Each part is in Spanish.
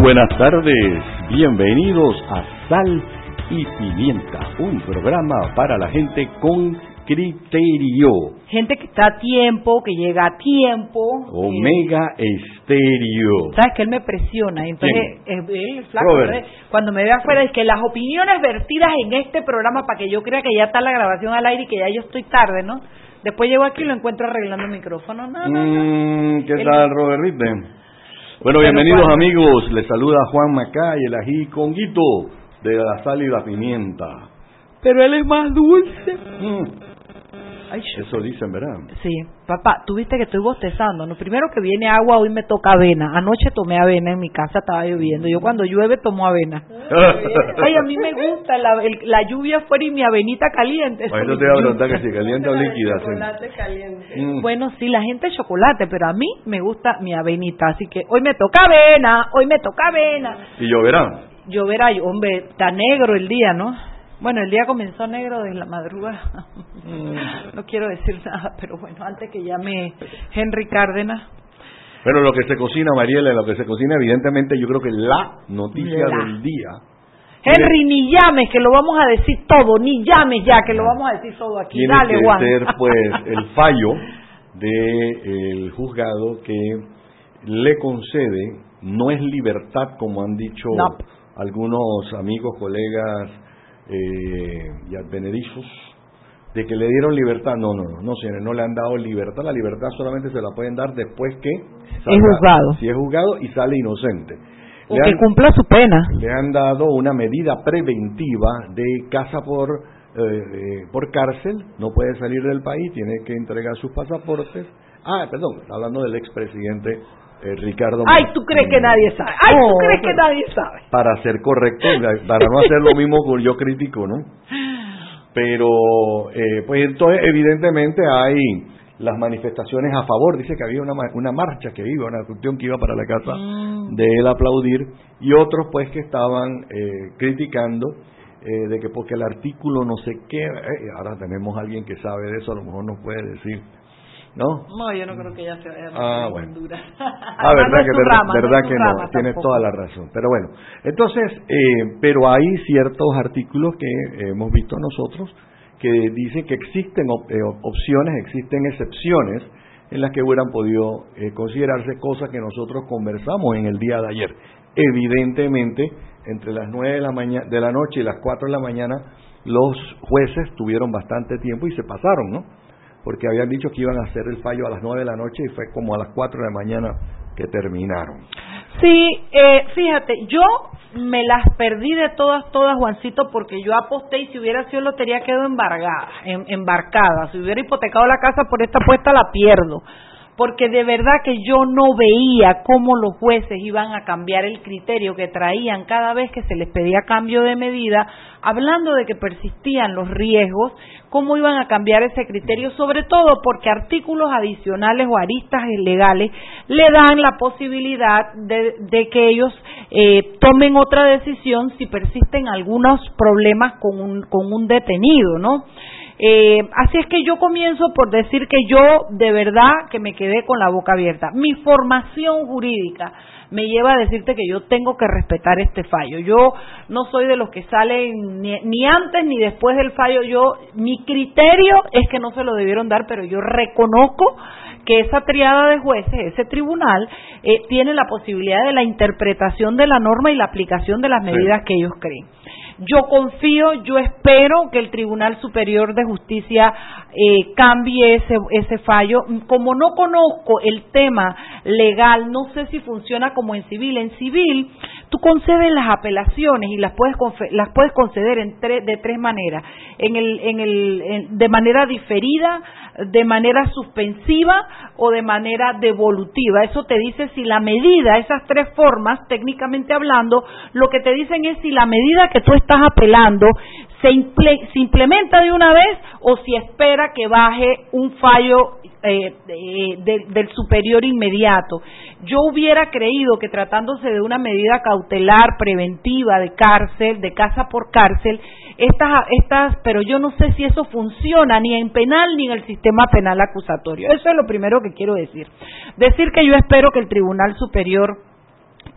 buenas tardes, bienvenidos a Sal y Pimienta, un programa para la gente con criterio. Gente que está a tiempo, que llega a tiempo. Omega Estéreo. ¿Sabes que él me presiona? Entonces, él, flaco, cuando me ve afuera, es que las opiniones vertidas en este programa, para que yo crea que ya está la grabación al aire y que ya yo estoy tarde, ¿no? Después llego aquí y lo encuentro arreglando el micrófono. No, no, mm, ¿Qué tal, Robert Bueno, bienvenidos amigos. Les saluda Juan Macay, el ají conguito de la sal y la pimienta. Pero él es más dulce. Mm. Eso dicen, ¿verdad? Sí. Papá, tú viste que estoy bostezando. ¿no? Primero que viene agua, hoy me toca avena. Anoche tomé avena en mi casa, estaba lloviendo. Yo cuando llueve tomo avena. Ay, a mí me gusta la, la lluvia fuera y mi avenita caliente. Bueno, te voy a preguntar que si caliente o líquida. Chocolate caliente. Mm. Bueno, sí, la gente chocolate, pero a mí me gusta mi avenita. Así que hoy me toca avena, hoy me toca avena. ¿Y lloverá? Lloverá, hombre, está negro el día, ¿no? Bueno, el día comenzó negro desde la madrugada. Mm. no quiero decir nada, pero bueno, antes que llame Henry Cárdenas. Pero lo que se cocina, Mariela, lo que se cocina, evidentemente, yo creo que la noticia del día. Henry, ni llames, que lo vamos a decir todo, ni llames ya, que lo vamos a decir todo aquí. Tiene Dale, que ser, pues, el fallo del juzgado que le concede, no es libertad, como han dicho algunos amigos, colegas eh, y advenedizos de que le dieron libertad. No, no, no, no, señores, no le han dado libertad. La libertad solamente se la pueden dar después que es juzgado. Si es juzgado y sale inocente. O que cumpla su pena. Le han dado una medida preventiva de casa por eh, eh, por cárcel, no puede salir del país, tiene que entregar sus pasaportes. Ah, perdón, hablando del expresidente eh, Ricardo. Ay, tú crees que nadie sabe. Ay, tú crees que nadie sabe. Para ser correcto, para no hacer lo mismo que yo critico, ¿no? Pero, eh, pues entonces, evidentemente hay las manifestaciones a favor. Dice que había una, una marcha que iba, una cuestión que iba para la casa mm. de él aplaudir, y otros, pues, que estaban eh, criticando de que porque el artículo no sé qué, ahora tenemos a alguien que sabe de eso, a lo mejor nos puede decir ¿no? No, yo no creo que ella se vaya a ah, bueno. Ah, verdad que, verdad, que no, tienes toda la razón. Pero bueno, entonces, eh, pero hay ciertos artículos que hemos visto nosotros que dicen que existen eh, opciones, existen excepciones en las que hubieran podido eh, considerarse cosas que nosotros conversamos en el día de ayer. Evidentemente, entre las nueve de la, mañana, de la noche y las 4 de la mañana, los jueces tuvieron bastante tiempo y se pasaron, ¿no? Porque habían dicho que iban a hacer el fallo a las nueve de la noche y fue como a las cuatro de la mañana que terminaron. Sí, eh, fíjate, yo me las perdí de todas, todas, Juancito, porque yo aposté y si hubiera sido lotería quedó embargada, em, embarcada. Si hubiera hipotecado la casa por esta apuesta la pierdo porque de verdad que yo no veía cómo los jueces iban a cambiar el criterio que traían cada vez que se les pedía cambio de medida, hablando de que persistían los riesgos, cómo iban a cambiar ese criterio, sobre todo porque artículos adicionales o aristas legales le dan la posibilidad de, que ellos eh, tomen otra decisión si persisten algunos problemas con un, con un detenido, ¿no? Eh, así es que yo comienzo por decir que yo de verdad que me quedé con la boca abierta. Mi formación jurídica me lleva a decirte que yo tengo que respetar este fallo. Yo no soy de los que salen ni, ni, antes ni después del fallo. Yo mi criterio es que no se lo debieron dar, pero yo reconozco que esa triada de jueces, ese tribunal, eh, tiene la posibilidad de la interpretación de la norma y la aplicación de las medidas que ellos creen. Yo confío, yo espero que el Tribunal Superior de Justicia eh, cambie ese, ese fallo. Como no conozco el tema legal, no sé si funciona como en civil. En civil, tú concedes las apelaciones y las puedes, las puedes conceder en de tres maneras. En el, en el, de manera diferida, de manera suspensiva o de manera devolutiva. Eso te dice si la medida, esas tres formas, técnicamente hablando, lo que te dicen es si la medida que tú estás apelando se, implementa de una vez o si espera que baje un fallo eh, del superior inmediato. Yo hubiera creído que tratándose de una medida cautelar preventiva de cárcel, de casa por cárcel, estas, estas, pero yo no sé si eso funciona ni en penal ni en el sistema penal acusatorio. Eso es lo primero que quiero decir. Decir que yo espero que el Tribunal Superior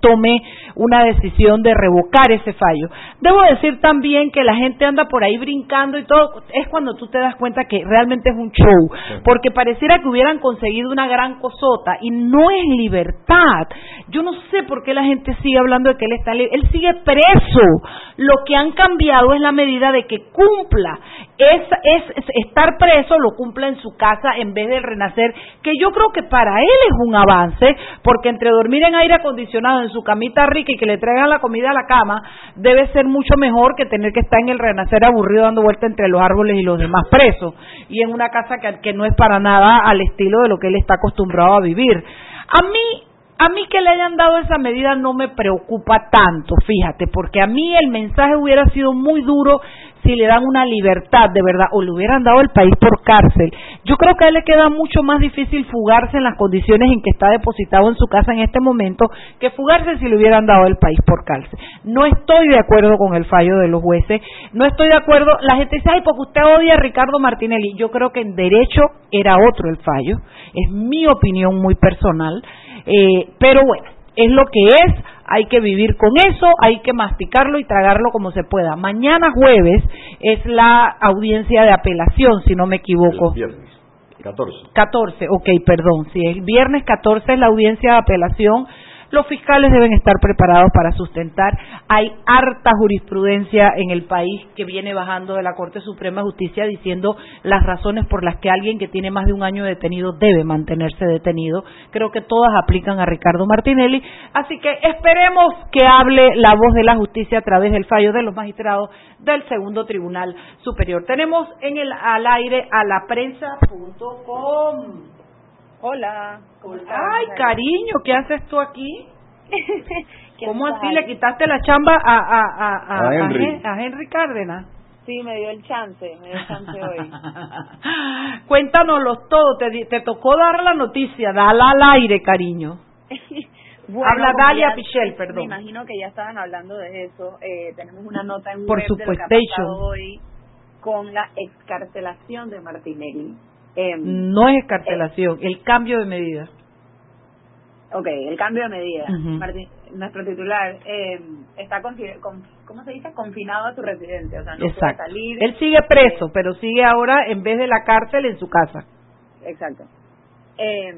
tome una decisión de revocar ese fallo. Debo decir también que la gente anda por ahí brincando y todo, es cuando tú te das cuenta que realmente es un show, porque pareciera que hubieran conseguido una gran cosota y no es libertad. Yo no sé por qué la gente sigue hablando de que él está libre, él sigue preso. Lo que han cambiado es la medida de que cumpla es, es, estar preso, lo cumpla en su casa en vez de renacer, que yo creo que para él es un avance, porque entre dormir en aire acondicionado en su camita rica y que le traigan la comida a la cama, debe ser mucho mejor que tener que estar en el renacer aburrido dando vuelta entre los árboles y los demás presos, y en una casa que, que no es para nada al estilo de lo que él está acostumbrado a vivir. A mí a mí que le hayan dado esa medida no me preocupa tanto, fíjate, porque a mí el mensaje hubiera sido muy duro si le dan una libertad de verdad o le hubieran dado el país por cárcel. Yo creo que a él le queda mucho más difícil fugarse en las condiciones en que está depositado en su casa en este momento que fugarse si le hubieran dado el país por cárcel. No estoy de acuerdo con el fallo de los jueces, no estoy de acuerdo, la gente dice, ay, porque usted odia a Ricardo Martinelli. Yo creo que en derecho era otro el fallo, es mi opinión muy personal, eh, pero bueno, es lo que es, hay que vivir con eso, hay que masticarlo y tragarlo como se pueda. Mañana jueves es la audiencia de apelación, si no me equivoco. El viernes. 14. 14, ok, perdón. Si el viernes 14 es la audiencia de apelación, los fiscales deben estar preparados para sustentar. Hay harta jurisprudencia en el país que viene bajando de la Corte Suprema de Justicia diciendo las razones por las que alguien que tiene más de un año detenido debe mantenerse detenido. Creo que todas aplican a Ricardo Martinelli. Así que esperemos que hable la voz de la justicia a través del fallo de los magistrados del segundo Tribunal Superior. Tenemos en el al aire a la prensa.com. Hola. Ay, cariño, ¿qué haces tú aquí? ¿Cómo así le quitaste la chamba a, a, a, a, Henry. a Henry Cárdenas? Sí, me dio el chance, me dio el chance hoy. Cuéntanoslo todo, te, te tocó dar la noticia, dala al aire, cariño. Bueno, Habla Dalia ya- Pichel, perdón. Me imagino que ya estaban hablando de eso. Eh, tenemos una nota en Por web de lo que ha pasado hoy con la excarcelación de Martinelli. Eh, No es escarcelación, el cambio de medida. Ok, el cambio de medida. Nuestro titular eh, está, con- ¿cómo se dice? Confinado a su residencia. O sea, no Exacto. puede salir. Él sigue preso, pero sigue ahora, en vez de la cárcel, en su casa. Exacto. Eh,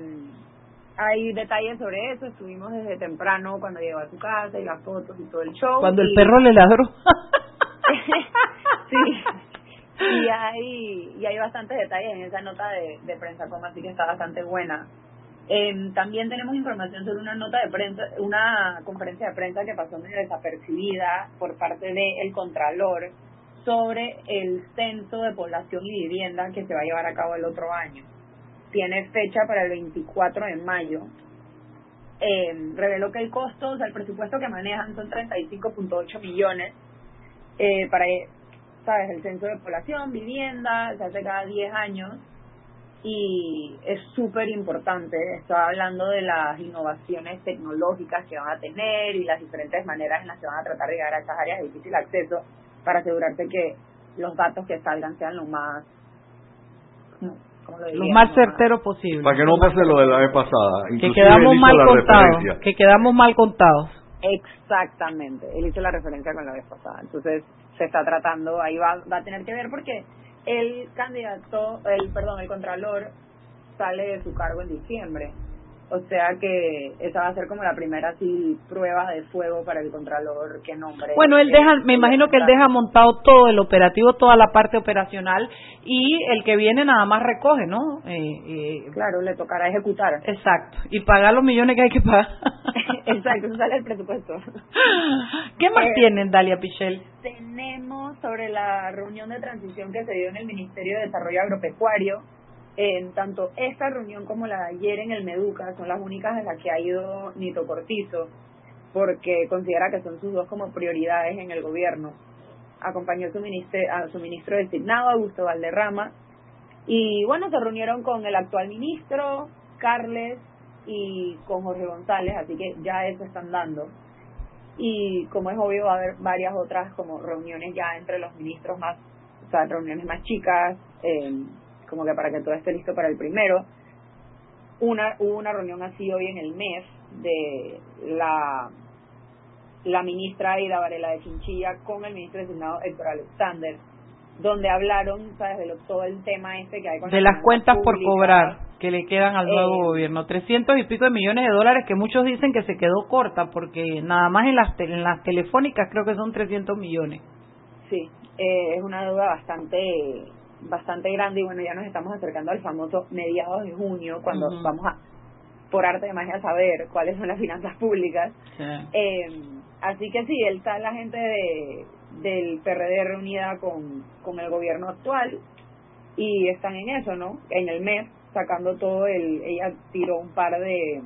hay detalles sobre eso. Estuvimos desde temprano cuando llegó a su casa y las fotos y todo el show. Cuando el perro le ladró. sí. Y hay, y hay bastantes detalles en esa nota de, de prensa, como así que está bastante buena. Eh, también tenemos información sobre una nota de prensa, una conferencia de prensa que pasó medio desapercibida por parte del Contralor sobre el censo de población y vivienda que se va a llevar a cabo el otro año. Tiene fecha para el 24 de mayo. Eh, reveló que el costo, o sea, el presupuesto que manejan son 35.8 millones eh, para, sabes, el censo de población, vivienda, se hace cada 10 años y es súper importante. Estaba hablando de las innovaciones tecnológicas que van a tener y las diferentes maneras en las que van a tratar de llegar a estas áreas de difícil acceso para asegurarse que los datos que salgan sean lo más, ¿cómo- cómo lo más certero posible. Para que no pase lo de la vez pasada. Que Inclusive quedamos mal la contados. Que quedamos mal contados. Exactamente, él hizo la referencia con la vez pasada. Entonces se está tratando, ahí va, va a tener que ver porque el candidato, el perdón, el contralor sale de su cargo en diciembre. O sea que esa va a ser como la primera así prueba de fuego para el contralor que nombre. Bueno, él deja, me imagino que él deja montado todo el operativo, toda la parte operacional y el que viene nada más recoge, ¿no? Eh, eh, Claro, le tocará ejecutar. exacto. Y pagar los millones que hay que pagar. Exacto, eso sale el presupuesto. ¿Qué más Eh, tienen, Dalia Pichel? tenemos sobre la reunión de transición que se dio en el Ministerio de Desarrollo Agropecuario. En tanto esta reunión como la de ayer en el Meduca son las únicas en las que ha ido Nito Cortizo, porque considera que son sus dos como prioridades en el gobierno. Acompañó su, a su ministro designado, Augusto Valderrama, y bueno, se reunieron con el actual ministro, Carles, y con Jorge González, así que ya eso están dando y como es obvio va a haber varias otras como reuniones ya entre los ministros más, o sea, reuniones más chicas, eh, como que para que todo esté listo para el primero. Una, hubo una reunión así hoy en el mes de la la ministra Aida Varela de Chinchilla con el ministro designado Héctor Alexander, donde hablaron, ¿sabes?, de todo el tema este que hay con De las cuentas por cobrar que le quedan al nuevo eh, gobierno. Trescientos y pico de millones de dólares que muchos dicen que se quedó corta, porque nada más en las, en las telefónicas creo que son 300 millones. Sí, eh, es una deuda bastante bastante grande y bueno, ya nos estamos acercando al famoso mediados de junio, cuando vamos a, por arte de magia, saber cuáles son las finanzas públicas. Eh, así que sí, él está la gente de, del PRD reunida con, con el gobierno actual y están en eso, ¿no? En el mes, sacando todo el... Ella tiró un par de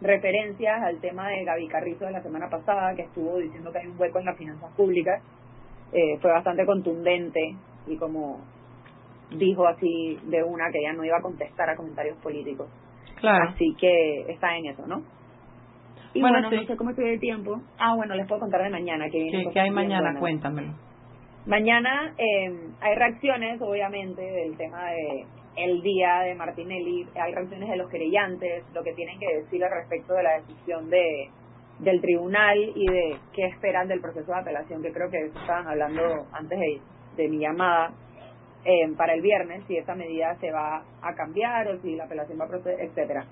referencias al tema de Gaby Carrizo de la semana pasada, que estuvo diciendo que hay un hueco en las finanzas públicas. Eh, fue bastante contundente y como dijo así de una que ella no iba a contestar a comentarios políticos. Claro. Así que está en eso, ¿no? Y bueno, no sé cómo estoy de tiempo. Ah, bueno, les puedo contar de mañana. Que ¿Qué, hay mañana? Cuéntamelo. Mañana eh, hay reacciones, obviamente, del tema de el día de Martinelli. Hay reacciones de los querellantes, lo que tienen que decir al respecto de la decisión de del tribunal y de qué esperan del proceso de apelación, que creo que estaban hablando antes de, de mi llamada eh, para el viernes, si esta medida se va a cambiar o si la apelación va a proceder, etcétera.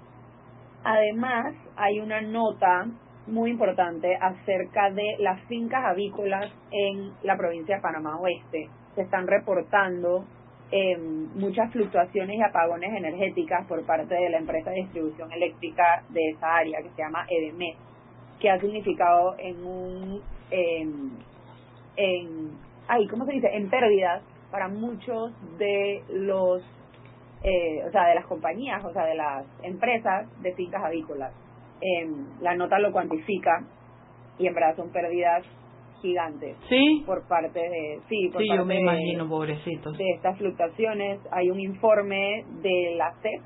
Además, hay una nota muy importante acerca de las fincas avícolas en la provincia de Panamá Oeste. Se están reportando eh, muchas fluctuaciones y apagones energéticas por parte de la empresa de distribución eléctrica de esa área que se llama EDME, que ha significado en un en, en ay, ¿cómo se dice? en pérdidas para muchos de los, eh, o sea, de las compañías, o sea, de las empresas de fincas avícolas. Eh, la nota lo cuantifica y en verdad son pérdidas gigantes. Sí. Por parte de, sí, por sí yo me imagino, pobrecitos. De estas fluctuaciones hay un informe de la CEP,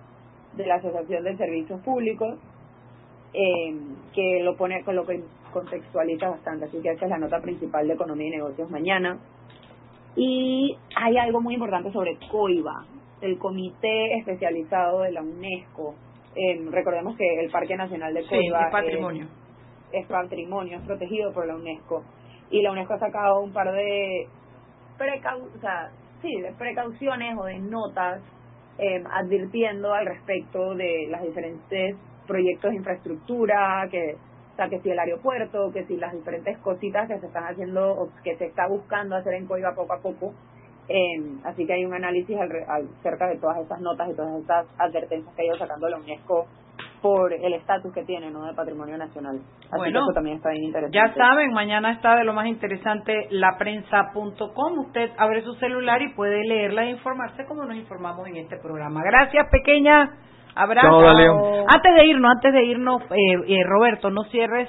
de la Asociación de Servicios Públicos, eh, que lo pone, con lo que contextualiza bastante. Así que esa es la nota principal de Economía y Negocios mañana. Y hay algo muy importante sobre COIBA, el Comité Especializado de la UNESCO. Eh, recordemos que el Parque Nacional de COIBA es patrimonio. Es, patrimonio, es protegido por la UNESCO. Y la UNESCO ha sacado un par de, precau o sea, sí, de precauciones o de notas eh, advirtiendo al respecto de las diferentes proyectos de infraestructura que sea, que si el aeropuerto, que si las diferentes cositas que se están haciendo o que se está buscando hacer en Coiba poco a poco. Eh, así que hay un análisis al, acerca de todas estas notas y todas estas advertencias que ha ido sacando la UNESCO por el estatus que tiene ¿no? de patrimonio nacional. Así que eso también está bien interesante. Ya saben, mañana está de lo más interesante laprensa.com. Usted abre su celular y puede leerla e informarse como nos informamos en este programa. Gracias, pequeña. Abrazo. Antes de irnos, antes de irnos, eh, eh, Roberto, no cierres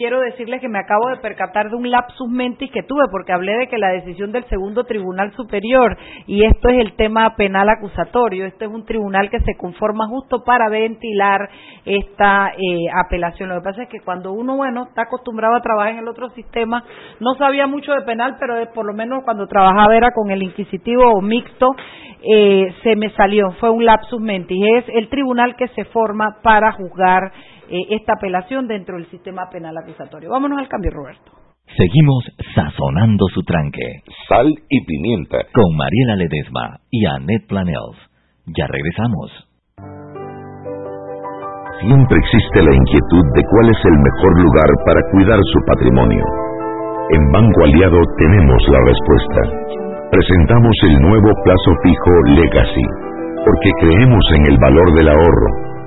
quiero decirles que me acabo de percatar de un lapsus mentis que tuve porque hablé de que la decisión del segundo tribunal superior y esto es el tema penal acusatorio, este es un tribunal que se conforma justo para ventilar esta eh, apelación. Lo que pasa es que cuando uno, bueno, está acostumbrado a trabajar en el otro sistema, no sabía mucho de penal, pero por lo menos cuando trabajaba era con el inquisitivo o mixto, eh, se me salió, fue un lapsus mentis. Es el tribunal que se forma para juzgar eh, esta apelación dentro del sistema penal acusatorio. Vámonos al cambio, Roberto. Seguimos sazonando su tranque. Sal y pimienta. Con Mariela Ledesma y Annette Planels. Ya regresamos. Siempre existe la inquietud de cuál es el mejor lugar para cuidar su patrimonio. En Banco Aliado tenemos la respuesta. Presentamos el nuevo plazo fijo Legacy, porque creemos en el valor del ahorro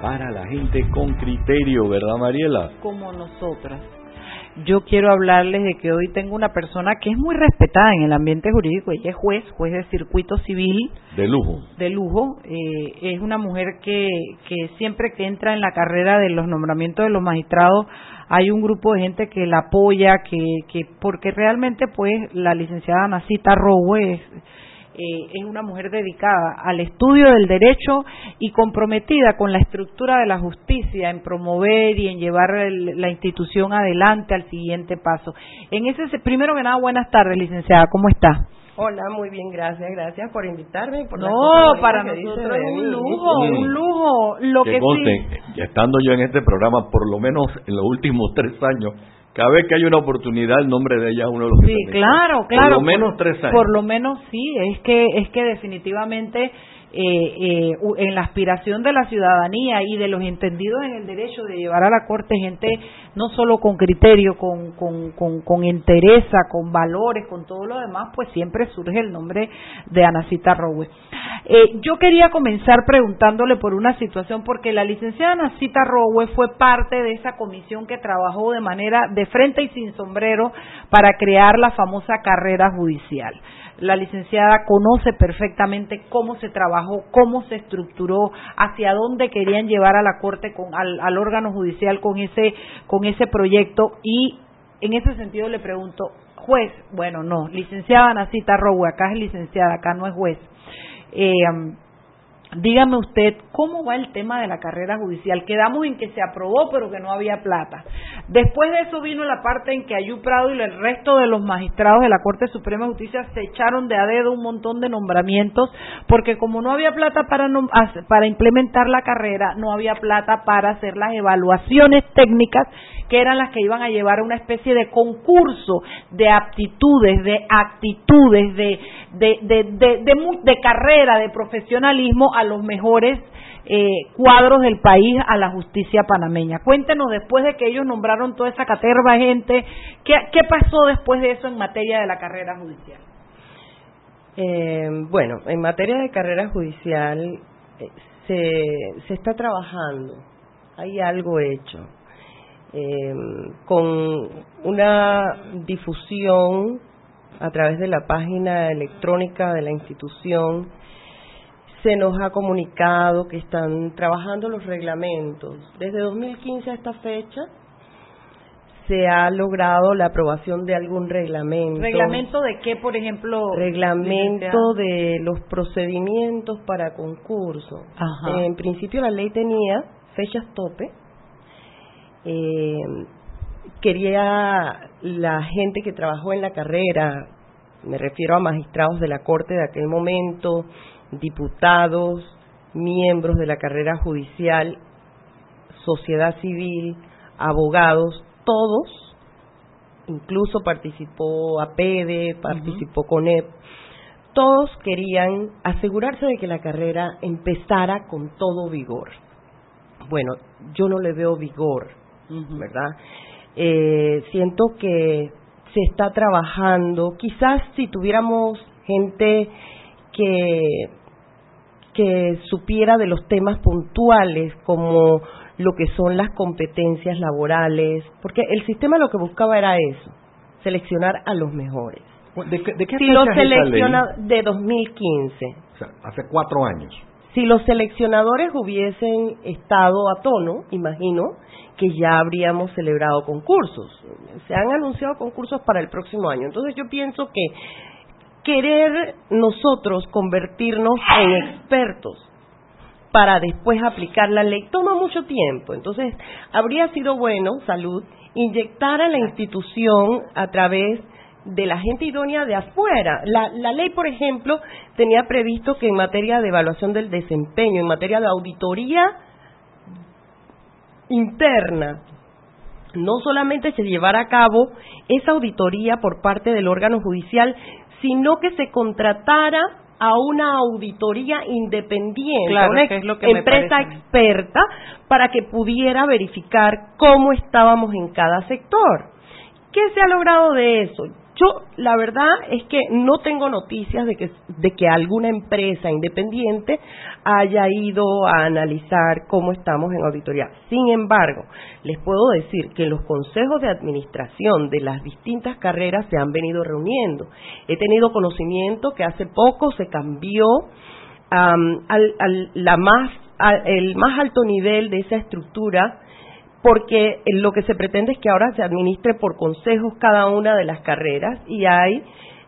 para la gente con criterio, ¿verdad Mariela? Como nosotras. Yo quiero hablarles de que hoy tengo una persona que es muy respetada en el ambiente jurídico, ella es juez, juez de circuito civil. De lujo. De lujo. Eh, es una mujer que, que siempre que entra en la carrera de los nombramientos de los magistrados hay un grupo de gente que la apoya, que, que porque realmente pues la licenciada Nacita Rowe es eh, es una mujer dedicada al estudio del derecho y comprometida con la estructura de la justicia en promover y en llevar la institución adelante al siguiente paso. En ese primero que nada, buenas tardes, licenciada, ¿cómo está? Hola, muy bien, gracias, gracias por invitarme. Por no, para nosotros es un lujo, un lujo. Lo que, sí. estando yo en este programa, por lo menos en los últimos tres años, cada vez que hay una oportunidad el nombre de ella es uno de los sí claro claro por lo menos tres años. por lo menos sí es que es que definitivamente eh, eh, en la aspiración de la ciudadanía y de los entendidos en el derecho de llevar a la corte gente no solo con criterio, con, con, con, entereza, con valores, con todo lo demás, pues siempre surge el nombre de Anacita Rowe. Eh, yo quería comenzar preguntándole por una situación, porque la licenciada Anacita Rowe fue parte de esa comisión que trabajó de manera de frente y sin sombrero para crear la famosa carrera judicial la licenciada conoce perfectamente cómo se trabajó, cómo se estructuró, hacia dónde querían llevar a la Corte, con, al, órgano judicial con ese, con ese proyecto y en ese sentido le pregunto, juez, bueno, no, licenciada Nacita Rowe, acá es licenciada, acá no es juez. Eh, Dígame usted cómo va el tema de la carrera judicial. Quedamos en que se aprobó, pero que no había plata. Después de eso vino la parte en que Ayú Prado y el resto de los magistrados de la Corte Suprema de Justicia se echaron de a dedo un montón de nombramientos, porque como no había plata para, para implementar la carrera, no había plata para hacer las evaluaciones técnicas que eran las que iban a llevar a una especie de concurso de aptitudes, de actitudes, de, de, de, de carrera, de profesionalismo a los mejores eh, cuadros del país a la justicia panameña. Cuéntenos después de que ellos nombraron toda esa caterva gente, ¿qué, qué pasó después de eso en materia de la carrera judicial? Eh, bueno, en materia de carrera judicial eh, se, se está trabajando, hay algo hecho eh, con una difusión a través de la página electrónica de la institución. Se nos ha comunicado que están trabajando los reglamentos. Desde 2015 a esta fecha se ha logrado la aprobación de algún reglamento. ¿Reglamento de qué, por ejemplo? Reglamento de los procedimientos para concurso. En principio la ley tenía fechas tope. Eh, quería la gente que trabajó en la carrera, me refiero a magistrados de la Corte de aquel momento, diputados, miembros de la carrera judicial, sociedad civil, abogados, todos, incluso participó APEDE, participó CONEP, todos querían asegurarse de que la carrera empezara con todo vigor. Bueno, yo no le veo vigor, ¿verdad? Eh, siento que se está trabajando, quizás si tuviéramos gente que que supiera de los temas puntuales como lo que son las competencias laborales, porque el sistema lo que buscaba era eso, seleccionar a los mejores. ¿De, qué, de qué si los selecciona de 2015. O sea, hace cuatro años. Si los seleccionadores hubiesen estado a tono, imagino que ya habríamos celebrado concursos. Se han anunciado concursos para el próximo año. Entonces yo pienso que querer nosotros convertirnos en expertos para después aplicar la ley toma mucho tiempo. Entonces, habría sido bueno, salud, inyectar a la institución a través de la gente idónea de afuera. La, la ley, por ejemplo, tenía previsto que en materia de evaluación del desempeño, en materia de auditoría interna, no solamente se llevara a cabo esa auditoría por parte del órgano judicial, sino que se contratara a una auditoría independiente, una empresa experta, para que pudiera verificar cómo estábamos en cada sector. ¿Qué se ha logrado de eso? Yo, la verdad es que no tengo noticias de que, de que alguna empresa independiente haya ido a analizar cómo estamos en auditoría. Sin embargo, les puedo decir que los consejos de administración de las distintas carreras se han venido reuniendo. He tenido conocimiento que hace poco se cambió al, la más, el más alto nivel de esa estructura porque lo que se pretende es que ahora se administre por consejos cada una de las carreras y hay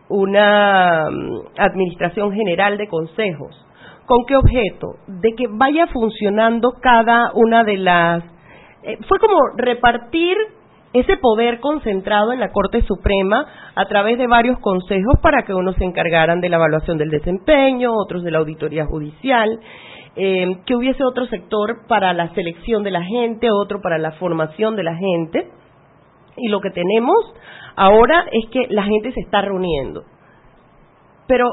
una mm, administración general de consejos. ¿Con qué objeto? De que vaya funcionando cada una de las... Eh, fue como repartir ese poder concentrado en la Corte Suprema a través de varios consejos para que unos se encargaran de la evaluación del desempeño, otros de la auditoría judicial, eh, que hubiese otro sector para la selección de la gente, otro para la formación de la gente. Y lo que tenemos ahora es que la gente se está reuniendo. Pero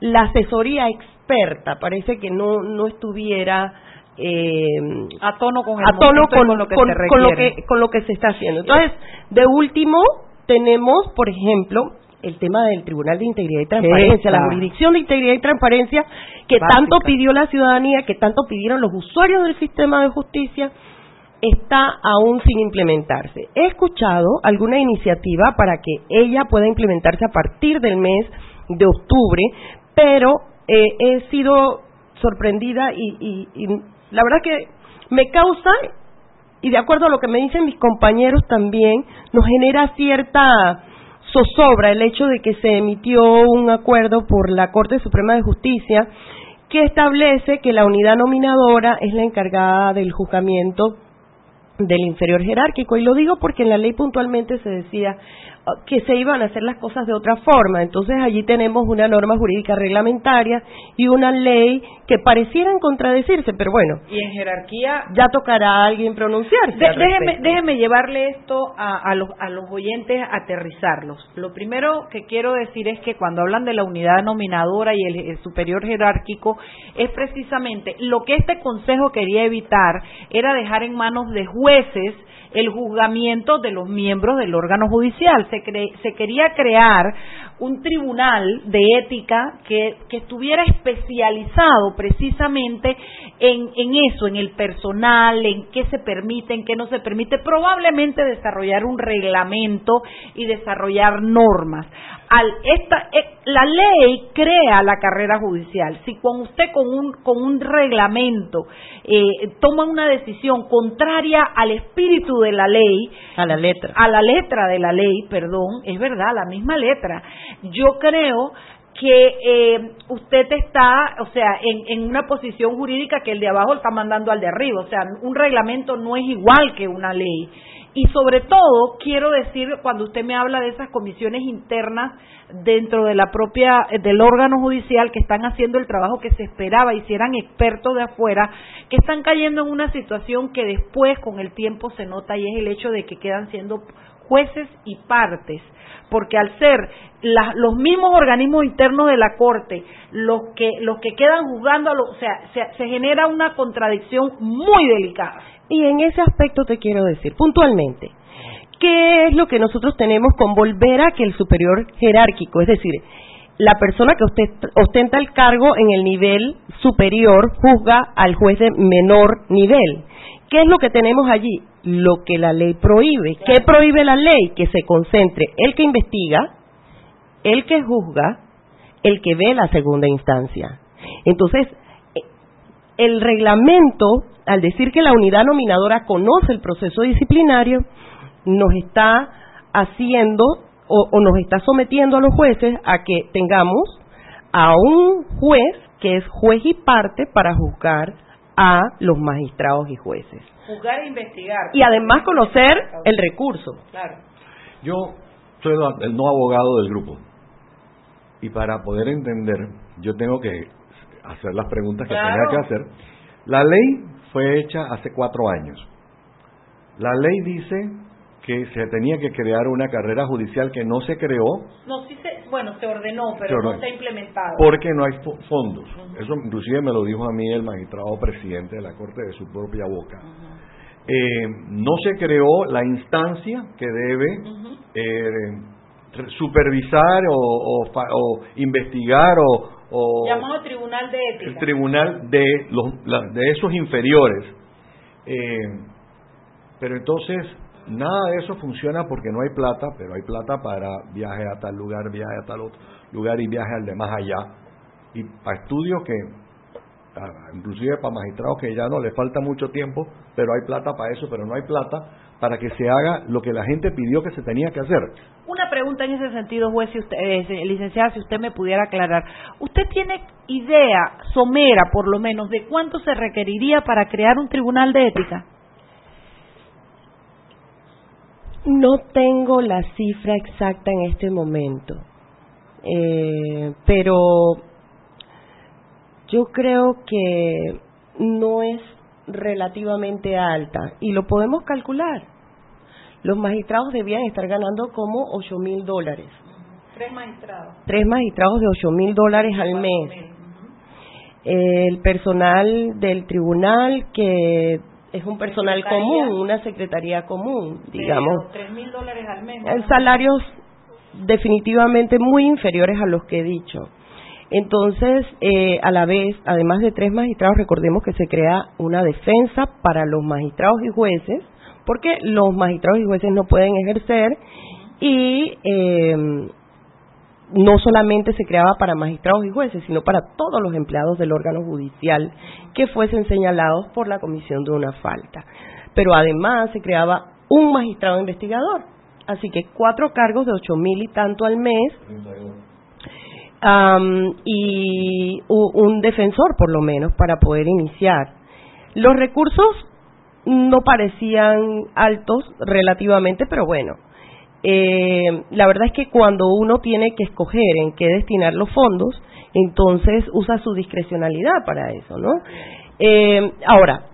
la asesoría experta parece que no, no estuviera eh, a tono con, con, lo que con lo que se está haciendo. Entonces, de último, tenemos, por ejemplo, el tema del Tribunal de Integridad y Transparencia, la jurisdicción de integridad y transparencia que tanto pidió la ciudadanía, que tanto pidieron los usuarios del sistema de justicia, está aún sin implementarse. He escuchado alguna iniciativa para que ella pueda implementarse a partir del mes de octubre, pero eh, he sido sorprendida y, y la verdad que me causa, y de acuerdo a lo que me dicen mis compañeros también, nos genera cierta zozobra el hecho de que se emitió un acuerdo por la Corte Suprema de Justicia que establece que la unidad nominadora es la encargada del juzgamiento del inferior jerárquico. Y lo digo porque en la ley puntualmente se decía que se iban a hacer las cosas de otra forma. Entonces allí tenemos una norma jurídica reglamentaria y una ley que parecieran contradecirse, pero bueno. Y en jerarquía ya tocará a alguien pronunciarse. déjeme, déjeme llevarle esto a, a, los, a los oyentes, aterrizarlos. Lo primero que quiero decir es que cuando hablan de la unidad nominadora y el superior jerárquico, es precisamente lo que este consejo quería evitar era dejar en manos de jueces el juzgamiento de los miembros del órgano judicial. Se, se quería crear un tribunal de ética que, estuviera especializado precisamente en, en, eso, en el personal, en qué se permite, en qué no se permite, probablemente desarrollar un reglamento y desarrollar normas. Al esta eh, la ley crea la carrera judicial. Si con usted con un con un reglamento eh, toma una decisión contraria al espíritu de la ley, a la letra, a la letra de la ley, perdón, es verdad, la misma letra. Yo creo que eh, usted está, o sea, en, en una posición jurídica que el de abajo está mandando al de arriba. O sea, un reglamento no es igual que una ley. Y sobre todo, quiero decir, cuando usted me habla de esas comisiones internas dentro de la propia, del órgano judicial que están haciendo el trabajo que se esperaba y si eran expertos de afuera, que están cayendo en una situación que después con el tiempo se nota y es el hecho de que quedan siendo jueces y partes porque al ser los mismos organismos internos de la Corte los que, los que quedan juzgando, o sea, se, genera una contradicción muy delicada. Y en ese aspecto te quiero decir, puntualmente, ¿qué es lo que nosotros tenemos con volver a que el superior jerárquico, es decir, la persona que ostenta el cargo en el nivel superior juzga al juez de menor nivel? ¿Qué es lo que tenemos allí? Lo que la ley prohíbe. ¿Qué prohíbe la ley? Que se concentre el que investiga, el que juzga, el que ve la segunda instancia. Entonces, eh, el reglamento, al decir que la unidad nominadora conoce el proceso disciplinario, nos está haciendo o, o, nos está sometiendo a los jueces a que tengamos a un juez que es juez y parte para juzgar a los magistrados y jueces. Juzgar e investigar. Y además conocer el recurso. Claro. Yo soy el no abogado del grupo. Y para poder entender, yo tengo que hacer las preguntas que tenía que hacer. La ley fue hecha hace cuatro años. La ley dice que se tenía que crear una carrera judicial que no se creó. No, sí se, bueno, se ordenó, pero no se ha implementado. Porque no hay fondos. Eso inclusive me lo dijo a mí el magistrado presidente de la Corte de su propia boca. Eh, no se creó la instancia que debe eh, supervisar o, o, investigar o, llamado tribunal de ética el tribunal de los de esos inferiores eh, pero entonces Nada de eso funciona porque no hay plata, pero hay plata para viaje a tal lugar, viaje a tal otro lugar y viaje al de más allá. Y para estudios que, inclusive para magistrados que ya no les falta mucho tiempo, pero hay plata para eso, pero no hay plata para que se haga lo que la gente pidió que se tenía que hacer. Una pregunta en ese sentido, juez, si usted, eh, licenciada, si usted me pudiera aclarar. ¿Usted tiene idea somera, por lo menos, de cuánto se requeriría para crear un tribunal de ética? No tengo la cifra exacta en este momento, eh, pero yo creo que no es relativamente alta y lo podemos calcular. Los magistrados debían estar ganando como ocho mil dólares. Tres magistrados. Tres magistrados de ocho mil dólares al mes. El personal del tribunal que es un personal común, una secretaría común, digamos. Tres mil dólares al mes. Salarios definitivamente muy inferiores a los que he dicho. Entonces, eh, a la vez, además de tres magistrados, recordemos que se crea una defensa para los magistrados y jueces, porque los magistrados y jueces no pueden ejercer y eh, no solamente se creaba para magistrados y jueces, sino para todos los empleados del órgano judicial que fuesen señalados por la comisión de una falta. Pero además se creaba un magistrado investigador, así que cuatro cargos de ocho mil y tanto al mes y un defensor por lo menos para poder iniciar. Los recursos no parecían altos relativamente, pero bueno, eh, la verdad es que cuando uno tiene que escoger en qué destinar los fondos, entonces usa su discrecionalidad para eso, ¿no? Eh, ahora,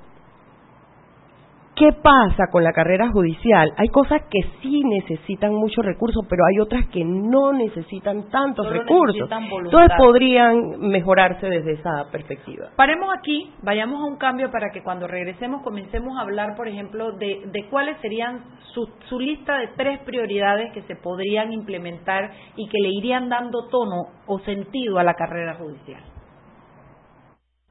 ¿Qué pasa con la carrera judicial? Hay cosas que sí necesitan muchos recursos, pero hay otras que no necesitan tantos recursos. Entonces podrían mejorarse desde esa perspectiva. Paremos aquí, vayamos a un cambio para que cuando regresemos comencemos a hablar, por ejemplo, de, de cuáles serían su, su lista de tres prioridades que se podrían implementar y que le irían dando tono o sentido a la carrera judicial.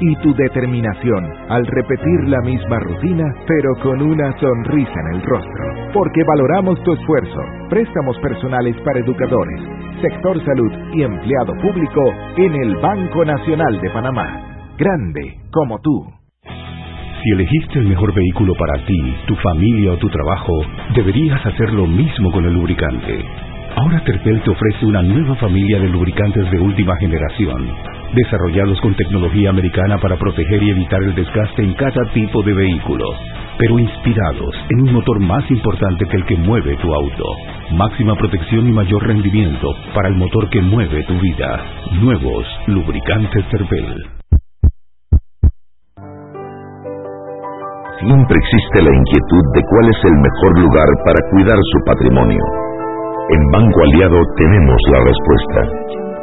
Y tu determinación al repetir la misma rutina, pero con una sonrisa en el rostro. Porque valoramos tu esfuerzo. Préstamos personales para educadores, sector salud y empleado público en el Banco Nacional de Panamá. Grande como tú. Si elegiste el mejor vehículo para ti, tu familia o tu trabajo, deberías hacer lo mismo con el lubricante. Ahora Terpel te ofrece una nueva familia de lubricantes de última generación, desarrollados con tecnología americana para proteger y evitar el desgaste en cada tipo de vehículo, pero inspirados en un motor más importante que el que mueve tu auto. Máxima protección y mayor rendimiento para el motor que mueve tu vida. Nuevos lubricantes Terpel. Siempre existe la inquietud de cuál es el mejor lugar para cuidar su patrimonio. En Banco Aliado tenemos la respuesta.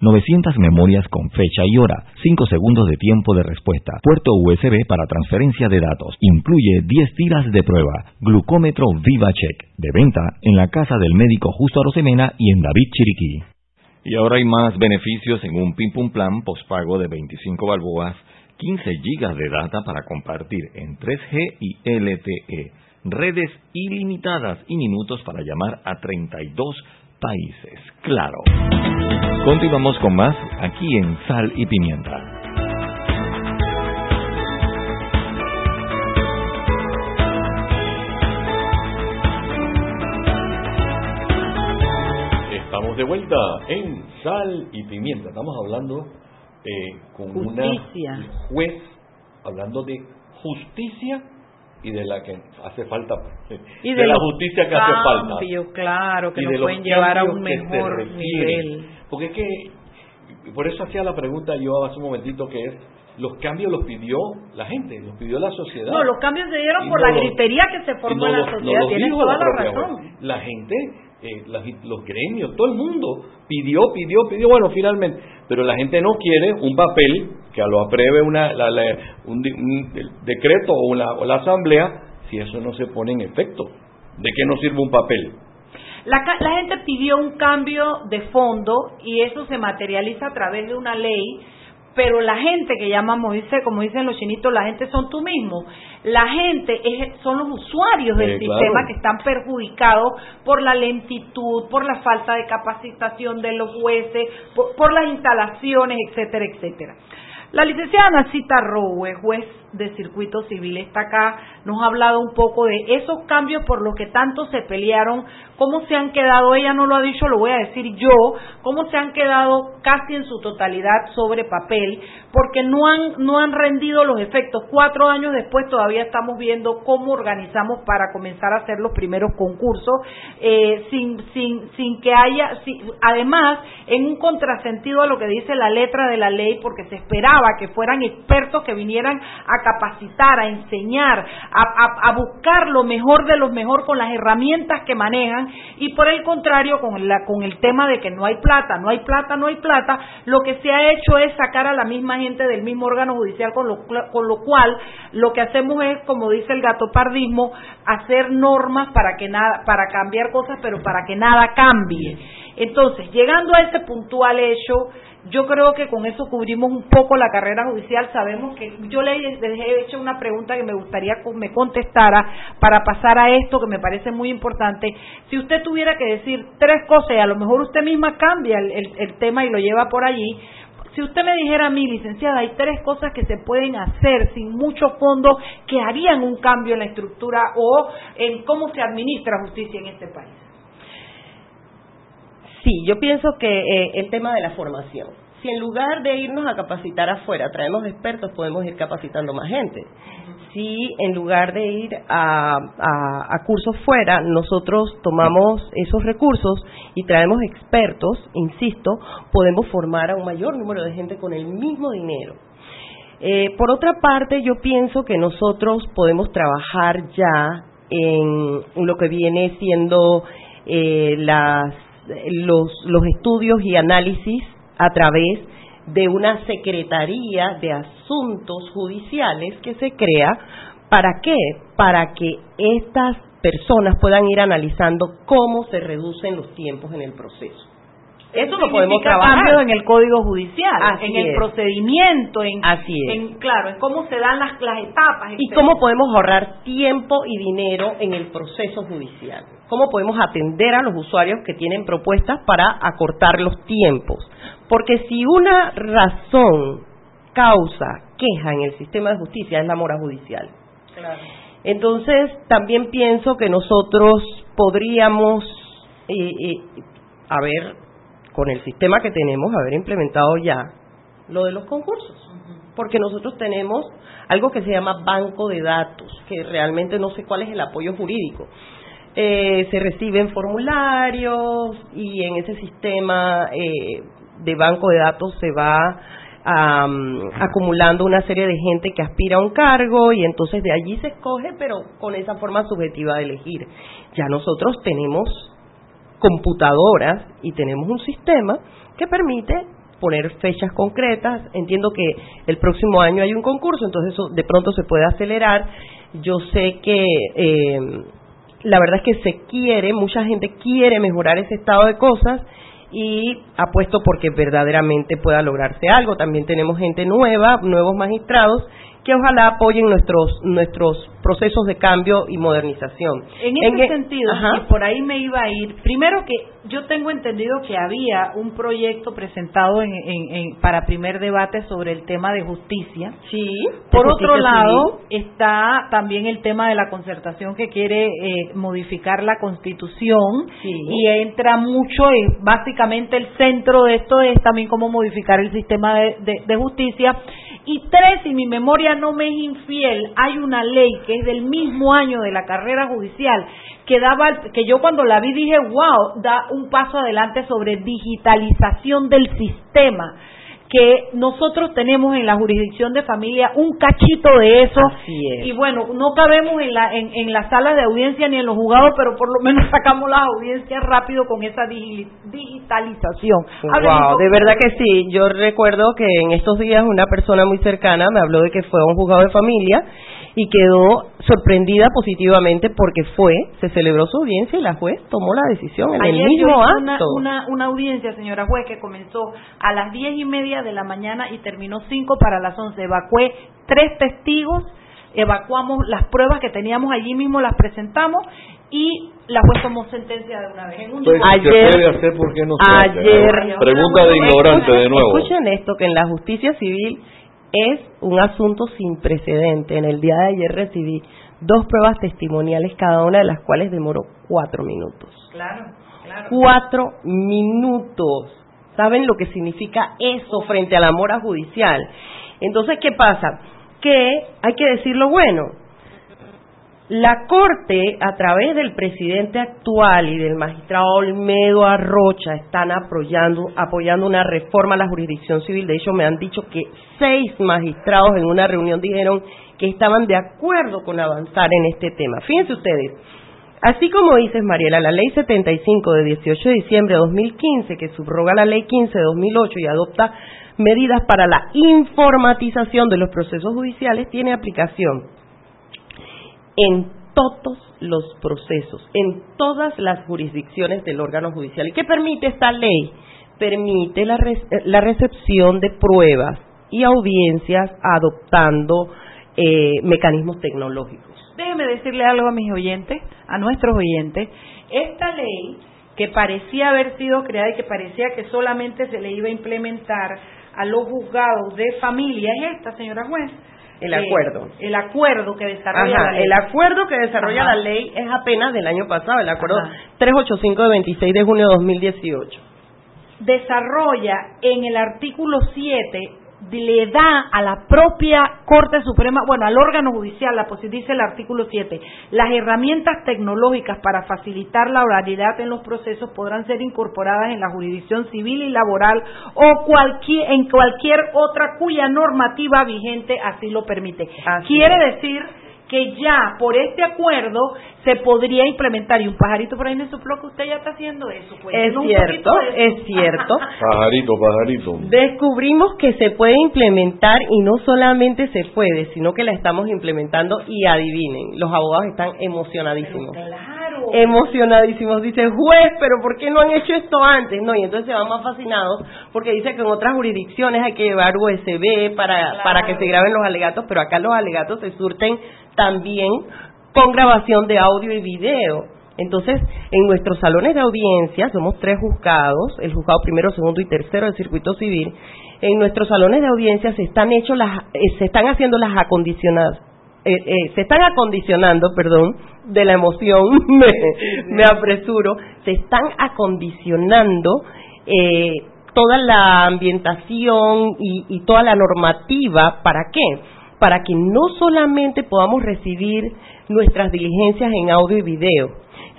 900 memorias con fecha y hora, 5 segundos de tiempo de respuesta, puerto USB para transferencia de datos, incluye 10 tiras de prueba, glucómetro VivaCheck, de venta en la casa del médico Justo Arosemena y en David Chiriquí. Y ahora hay más beneficios en un Pim Pum Plan postpago de 25 balboas, 15 gigas de data para compartir en 3G y LTE, redes ilimitadas y minutos para llamar a 32 países. Claro. Continuamos con más aquí en Sal y Pimienta. Estamos de vuelta en Sal y Pimienta. Estamos hablando eh, con justicia. una juez, hablando de justicia y de la que hace falta y de, la justicia que hace falta claro que nos pueden llevar a un mejor nivel porque es que por eso hacía la pregunta yo hace un momentito que es los cambios los pidió la gente, los pidió la sociedad. No, los cambios se dieron por la gritería que se formó en la sociedad. Tienes toda la, razón. La gente, eh, los gremios, todo el mundo pidió, pidió, pidió. Bueno, finalmente, pero la gente no quiere un papel que lo apruebe una, un, decreto o, o la asamblea si eso no se pone en efecto. ¿De qué nos sirve un papel? La, la, gente pidió un cambio de fondo y eso se materializa a través de una ley pero la gente que llamamos, dice, como dicen los chinitos, la gente son tú mismo. La gente es, son los usuarios del sistema que están perjudicados por la lentitud, por la falta de capacitación de los jueces, por, las instalaciones, etcétera, etcétera. La licenciada Nacita Rowe, juez de circuito civil, está acá, nos ha hablado un poco de esos cambios por los que tanto se pelearon, cómo se han quedado, ella no lo ha dicho, lo voy a decir yo, cómo se han quedado casi en su totalidad sobre papel, porque no han, no han rendido los efectos. Cuatro años después todavía estamos viendo cómo organizamos para comenzar a hacer los primeros concursos, eh, sin, sin, sin que haya, además, en un contrasentido a lo que dice la letra de la ley, porque se esperaba que fueran expertos que vinieran a capacitar, a enseñar, a, buscar lo mejor de lo mejor con las herramientas que manejan y por el contrario con, el tema de que no hay plata, no hay plata, no hay plata, lo que se ha hecho es sacar a la misma gente del mismo órgano judicial con lo, con lo cual lo que hacemos es, como dice el gatopardismo, hacer normas para que nada, para cambiar cosas, pero para que nada cambie. Entonces, llegando a ese puntual hecho, yo creo que con eso cubrimos un poco la carrera judicial. Sabemos que yo le, he hecho una pregunta que me gustaría que me contestara para pasar a esto que me parece muy importante. Si usted tuviera que decir tres cosas y a lo mejor usted misma cambia el tema y lo lleva por allí, si usted me dijera a mí, licenciada, hay tres cosas que se pueden hacer sin mucho fondo que harían un cambio en la estructura o en cómo se administra justicia en este país. Sí, yo pienso que eh, el tema de la formación. Si en lugar de irnos a capacitar afuera, traemos expertos, podemos ir capacitando más gente si en lugar de ir a, cursos fuera, nosotros tomamos esos recursos y traemos expertos, insisto, podemos formar a un mayor número de gente con el mismo dinero. Eh, por otra parte, yo pienso que nosotros podemos trabajar ya en lo que viene siendo eh, los, los estudios y análisis a través de una Secretaría de Asuntos Judiciales que se crea. ¿Para qué? Para que estas personas puedan ir analizando cómo se reducen los tiempos en el proceso. Eso lo podemos trabajar en el código judicial, en el procedimiento, en, en, claro, en cómo se dan las, las etapas. Y cómo podemos ahorrar tiempo y dinero en el proceso judicial. Cómo podemos atender a los usuarios que tienen propuestas para acortar los tiempos. Porque si una razón causa queja en el sistema de justicia es la mora judicial. Entonces, también pienso que nosotros podríamos, eh, eh, haber, con el sistema que tenemos, haber implementado ya lo de los concursos. Porque nosotros tenemos algo que se llama banco de datos, que realmente no sé cuál es el apoyo jurídico. Eh, se reciben formularios y en ese sistema eh, de banco de datos se va acumulando una serie de gente que aspira a un cargo y entonces de allí se escoge, pero con esa forma subjetiva de elegir. Ya nosotros tenemos computadoras y tenemos un sistema que permite poner fechas concretas. Entiendo que el próximo año hay un concurso, entonces eso de pronto se puede acelerar. Yo sé que eh, la verdad es que se quiere, mucha gente quiere mejorar ese estado de cosas y apuesto porque verdaderamente pueda lograrse algo. También tenemos gente nueva, nuevos magistrados que ojalá apoyen nuestros nuestros procesos de cambio y modernización. En ese e- sentido, por ahí me iba a ir, primero que yo tengo entendido que había un proyecto presentado en, en, para primer debate sobre el tema de justicia. Sí. Por otro lado, está también el tema de la concertación que quiere eh, modificar la constitución y entra mucho, y básicamente el centro de esto es también cómo modificar el sistema de justicia y tres, si mi memoria no me es infiel, hay una ley que es del mismo año de la carrera judicial que daba, que yo cuando la vi dije, wow, da un paso adelante sobre digitalización del sistema que nosotros tenemos en la jurisdicción de familia un cachito de eso. Y bueno no cabemos en la en, en la sala de audiencia ni en los juzgados pero por lo menos sacamos las audiencias rápido con esa digitalización. Wow, de verdad que sí. Yo recuerdo que en estos días una persona muy cercana me habló de que fue a un juzgado de familia y quedó sorprendida positivamente porque fue, se celebró su audiencia y la juez tomó la decisión en el mismo acto. Una, una, audiencia, señora juez, que comenzó a las diez y media de la mañana y terminó cinco para las once. Evacué tres testigos, evacuamos las pruebas que teníamos allí mismo, las presentamos y la juez tomó sentencia de una vez. En un ayer, puede hacer? ¿Por qué no se ayer, Pregunta de ignorante de nuevo. Escuchen esto, que en la justicia civil es un asunto sin precedente. En el día de ayer recibí dos pruebas testimoniales, cada una de las cuales demoró cuatro minutos. Claro, claro. Cuatro minutos. ¿Saben lo que significa eso frente a la mora judicial? Entonces, ¿qué pasa? Que hay que decir lo bueno. La Corte, a través del presidente actual y del magistrado Olmedo Arrocha, están apoyando, apoyando una reforma a la jurisdicción civil. De hecho, me han dicho que seis magistrados en una reunión dijeron que estaban de acuerdo con avanzar en este tema. Fíjense ustedes, así como dices, Mariela, la ley 75 de 18 de diciembre de 2015, que subroga la ley 15 de 2008 y adopta medidas para la informatización de los procesos judiciales, tiene aplicación en todos los procesos, en todas las jurisdicciones del órgano judicial. ¿Y qué permite esta ley? Permite la, la recepción de pruebas y audiencias adoptando eh, mecanismos tecnológicos. Déjeme decirle algo a mis oyentes, a nuestros oyentes. Esta ley que parecía haber sido creada y que parecía que solamente se le iba a implementar a los juzgados de familia es esta, señora juez el eh, acuerdo. el acuerdo que desarrolla la ley. El acuerdo que desarrolla la ley es apenas del año pasado, el acuerdo 385 de 26 de junio de 2018. Desarrolla en el artículo 7 le da a la propia Corte Suprema, bueno, al órgano judicial, la dice el artículo 7, las herramientas tecnológicas para facilitar la oralidad en los procesos podrán ser incorporadas en la jurisdicción civil y laboral o cualquier, en cualquier otra cuya normativa vigente así lo permite. Quiere decir que ya por este acuerdo se podría implementar y un pajarito por ahí me supló que usted ya está haciendo eso. Pues, es cierto, es cierto. pajarito, pajarito. Descubrimos que se puede implementar y no solamente se puede, sino que la estamos implementando y adivinen, los abogados están emocionadísimos. claro. Emocionadísimos. Dice, juez, pero ¿por qué no han hecho esto antes? No, y entonces se van más fascinados porque dice que en otras jurisdicciones hay que llevar USB para, para que se graben los alegatos, pero acá los alegatos se surten también con grabación de audio y video. Entonces, en nuestros salones de audiencia, somos tres juzgados, el juzgado primero, segundo y tercero del circuito civil, en nuestros salones de audiencia se están hechos las, eh, se están haciendo las acondicionadas, eh, eh, se están acondicionando, perdón, de la emoción, me, apresuro, se están acondicionando toda la ambientación y, y toda la normativa, ¿para qué? para que no solamente podamos recibir nuestras diligencias en audio y video,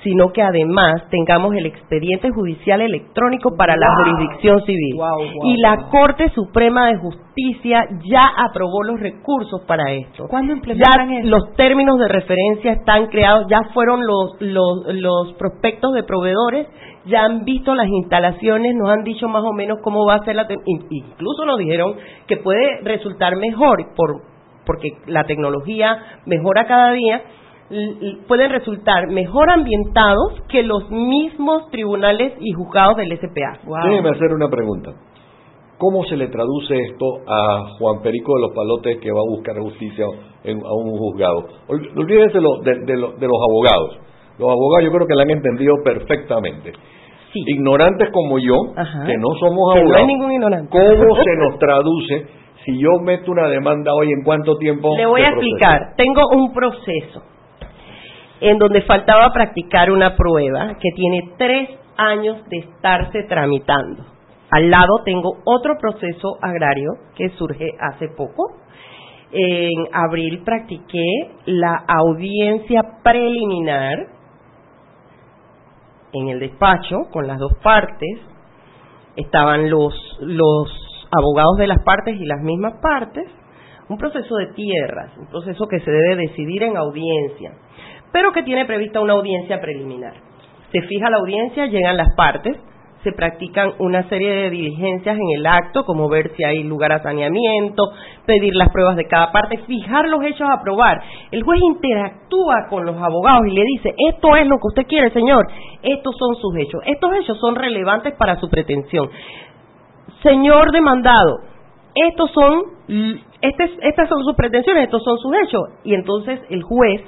sino que además tengamos el expediente judicial electrónico para la jurisdicción civil. y la Corte Suprema de Justicia ya aprobó los recursos para esto. ¿Cuándo implementan ya Los términos de referencia están creados, ya fueron los, los, los prospectos de proveedores, ya han visto las instalaciones, nos han dicho más o menos cómo va a ser la... Incluso nos dijeron que puede resultar mejor por porque la tecnología mejora cada día, pueden resultar mejor ambientados que los mismos tribunales y juzgados del SPA. Déjeme hacer una pregunta. ¿Cómo se le traduce esto a Juan Perico de los Palotes que va a buscar justicia a un juzgado? Olvídense de, los abogados. Los abogados yo creo que la han entendido perfectamente. Ignorantes como yo, que no somos abogados, ¿cómo se nos traduce si yo meto una demanda hoy, ¿en cuánto tiempo? Le voy a explicar. Tengo un proceso en donde faltaba practicar una prueba que tiene tres años de estarse tramitando. Al lado tengo otro proceso agrario que surge hace poco. En abril practiqué la audiencia preliminar en el despacho con las dos partes. Estaban los, abogados de las partes y las mismas partes, un proceso de tierras, un proceso que se debe decidir en audiencia, pero que tiene prevista una audiencia preliminar. Se fija la audiencia, llegan las partes, se practican una serie de diligencias en el acto, como ver si hay lugar a saneamiento, pedir las pruebas de cada parte, fijar los hechos a probar. El juez interactúa con los abogados y le dice, esto es lo que usted quiere, señor, estos son sus hechos, estos hechos son relevantes para su pretensión señor demandado, estos son, este estas son sus pretensiones, estos son sus hechos. Y entonces el juez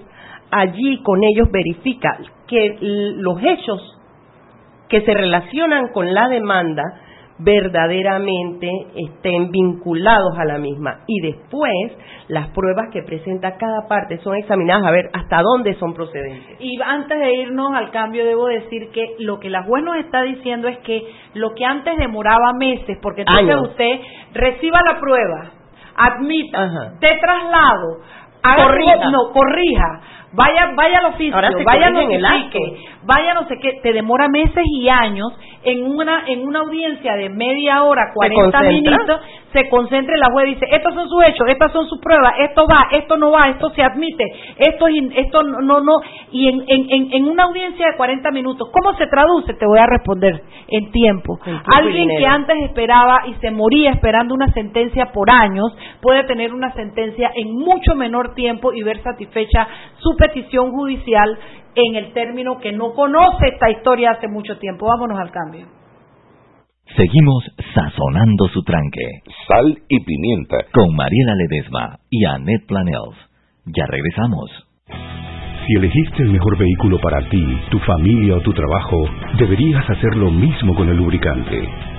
allí con ellos verifica que los hechos que se relacionan con la demanda verdaderamente estén vinculados a la misma y después las pruebas que presenta cada parte son examinadas a ver hasta dónde son procedentes. Y antes de irnos al cambio debo decir que lo que la juez nos está diciendo es que lo que antes demoraba meses, porque entonces usted reciba la prueba, admita, de traslado, corrija. no, corrija, vaya, vaya al oficio, vaya a vaya no sé qué, te demora meses y años en una, en una audiencia de media hora, 40 minutos, se concentre la juez dice, estos son sus hechos, estas son sus pruebas, esto va, esto no va, esto se admite, esto, esto no, no, y en, en, en una audiencia de 40 minutos, ¿cómo se traduce? Te voy a responder en tiempo. Alguien que antes esperaba y se moría esperando una sentencia por años, puede tener una sentencia en mucho menor tiempo y ver satisfecha su petición judicial en el término que no conoce esta historia hace mucho tiempo. Vámonos al cambio. Seguimos sazonando su tranque. Sal y pimienta. Con Mariela Ledesma y Annette Planels. Ya regresamos. Si elegiste el mejor vehículo para ti, tu familia o tu trabajo, deberías hacer lo mismo con el lubricante.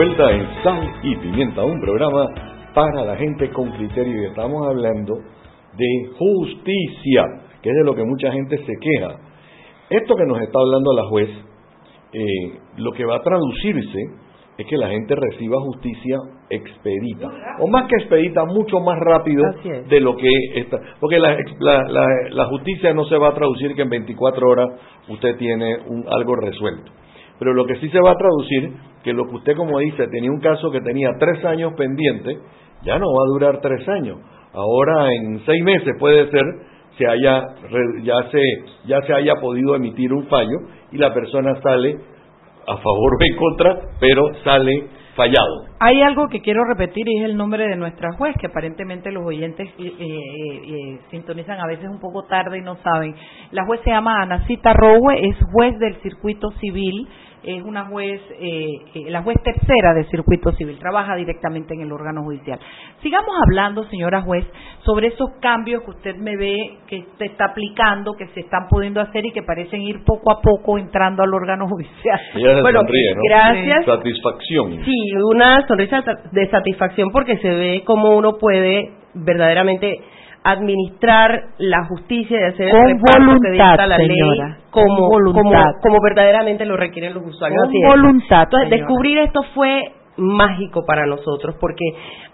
Vuelta en Sal y Pimienta, un programa para la gente con criterio y estamos hablando de justicia, que es de lo que mucha gente se queja. Esto que nos está hablando la juez, eh, lo que va a traducirse es que la gente reciba justicia expedita, o más que expedita, mucho más rápido de lo que está, porque la, la, justicia no se va a traducir que en 24 horas usted tiene un, algo resuelto. Pero lo que sí se va a traducir, que lo que usted como dice, tenía un caso que tenía tres años pendiente, ya no va a durar tres años. Ahora en seis meses puede ser se haya ya se ya se haya podido emitir un fallo y la persona sale a favor o en contra, pero sale fallado. Hay algo que quiero repetir y es el nombre de nuestra juez, que aparentemente los oyentes eh, eh, eh, sintonizan a veces un poco tarde y no saben. La juez se llama Anacita Rowe, es juez del circuito civil es una juez, eh, eh, la juez tercera del circuito civil, trabaja directamente en el órgano judicial. Sigamos hablando, señora juez, sobre esos cambios que usted me ve que se está aplicando, que se están pudiendo hacer y que parecen ir poco a poco entrando al órgano judicial. bueno, gracias. Satisfacción. Sí, una sonrisa de satisfacción porque se ve cómo uno puede verdaderamente administrar la justicia y hacer el voluntad, que la ley como, como, verdaderamente lo requieren los usuarios. Con voluntad. Entonces, descubrir esto fue mágico para nosotros porque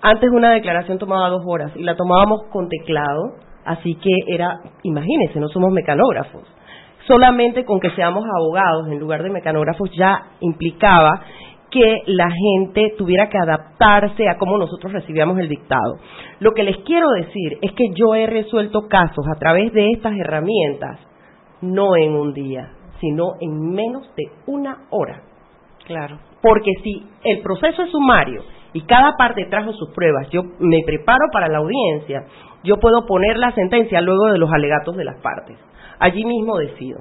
antes una declaración tomaba dos horas y la tomábamos con teclado, así que era, imagínense, no somos mecanógrafos. Solamente con que seamos abogados en lugar de mecanógrafos ya implicaba que la gente tuviera que adaptarse a cómo nosotros recibíamos el dictado. Lo que les quiero decir es que yo he resuelto casos a través de estas herramientas, no en un día, sino en menos de una hora. Claro. Porque si el proceso es sumario y cada parte trajo sus pruebas, yo me preparo para la audiencia, yo puedo poner la sentencia luego de los alegatos de las partes. Allí mismo decido.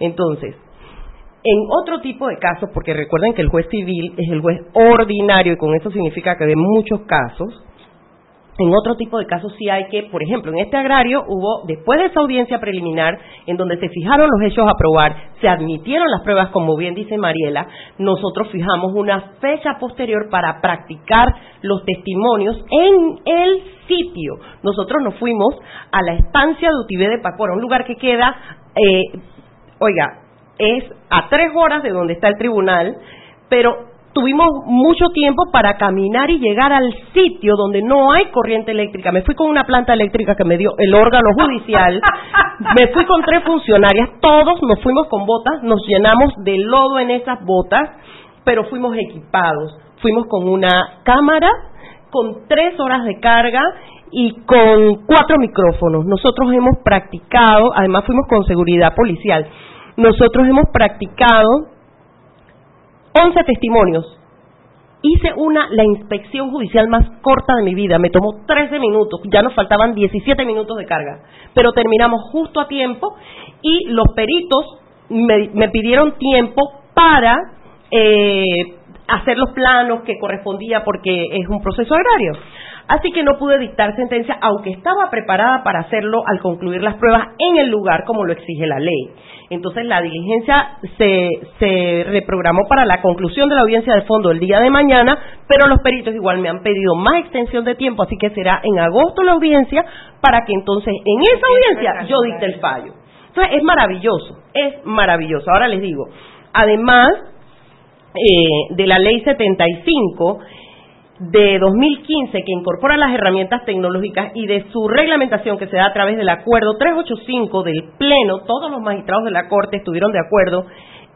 Entonces, en otro tipo de casos, porque recuerden que el juez civil es el juez ordinario y con eso significa que hay muchos casos, en otro tipo de casos sí hay que, por ejemplo, en este agrario hubo, después de esa audiencia preliminar, en donde se fijaron los hechos a probar, se admitieron las pruebas, como bien dice Mariela, nosotros fijamos una fecha posterior para practicar los testimonios en el sitio. Nosotros nos fuimos a la estancia de Utibé de Pacora, un lugar que queda, eh, oiga, es a tres horas de donde está el tribunal, pero tuvimos mucho tiempo para caminar y llegar al sitio donde no hay corriente eléctrica. Me fui con una planta eléctrica que me dio el órgano judicial, me fui con tres funcionarias, todos nos fuimos con botas, nos llenamos de lodo en esas botas, pero fuimos equipados. Fuimos con una cámara, con tres horas de carga y con cuatro micrófonos. Nosotros hemos practicado, además fuimos con seguridad policial nosotros hemos practicado 11 testimonios. Hice una, la inspección judicial más corta de mi vida, me tomó 13 minutos, ya nos faltaban 17 minutos de carga, pero terminamos justo a tiempo y los peritos me, pidieron tiempo para eh, hacer los planos que correspondía porque es un proceso agrario. Así que no pude dictar sentencia, aunque estaba preparada para hacerlo al concluir las pruebas en el lugar como lo exige la ley. Entonces la diligencia se, se reprogramó para la conclusión de la audiencia de fondo el día de mañana, pero los peritos igual me han pedido más extensión de tiempo, así que será en agosto la audiencia para que entonces en esa audiencia yo dicte el fallo. Entonces es maravilloso, es maravilloso. Ahora les digo, además eh, de la ley 75, de 2015 que incorpora las herramientas tecnológicas y de su reglamentación que se da a través del acuerdo 385 del Pleno, todos los magistrados de la Corte estuvieron de acuerdo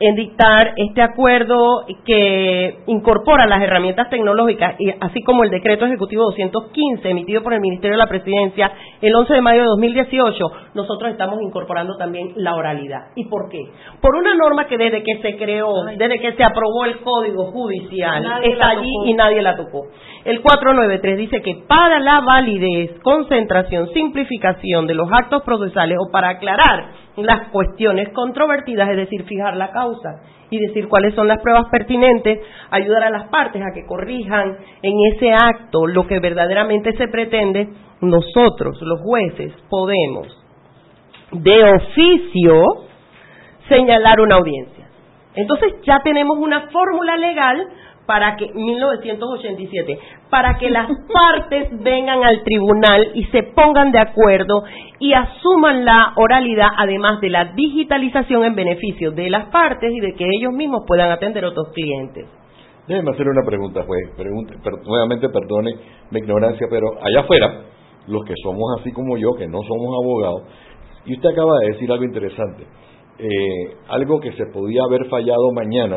en dictar este acuerdo que incorpora las herramientas tecnológicas, y así como el decreto ejecutivo 215 emitido por el Ministerio de la Presidencia el 11 de mayo de 2018, nosotros estamos incorporando también la oralidad. ¿Y por qué? Por una norma que desde que se creó, desde que se aprobó el Código Judicial, está allí y nadie la tocó. El 493 dice que para la validez, concentración, simplificación de los actos procesales o para aclarar las cuestiones controvertidas, es decir, fijar la causa y decir cuáles son las pruebas pertinentes, ayudar a las partes a que corrijan en ese acto lo que verdaderamente se pretende, nosotros, los jueces, podemos de oficio señalar una audiencia. Entonces ya tenemos una fórmula legal para que 1987 para que las partes vengan al tribunal y se pongan de acuerdo y asuman la oralidad además de la digitalización en beneficio de las partes y de que ellos mismos puedan atender a otros clientes. Déjeme hacer una pregunta, juez. nuevamente perdone mi ignorancia, pero allá afuera, los que somos así como yo, que no somos abogados, y usted acaba de decir algo interesante, eh, algo que se podía haber fallado mañana,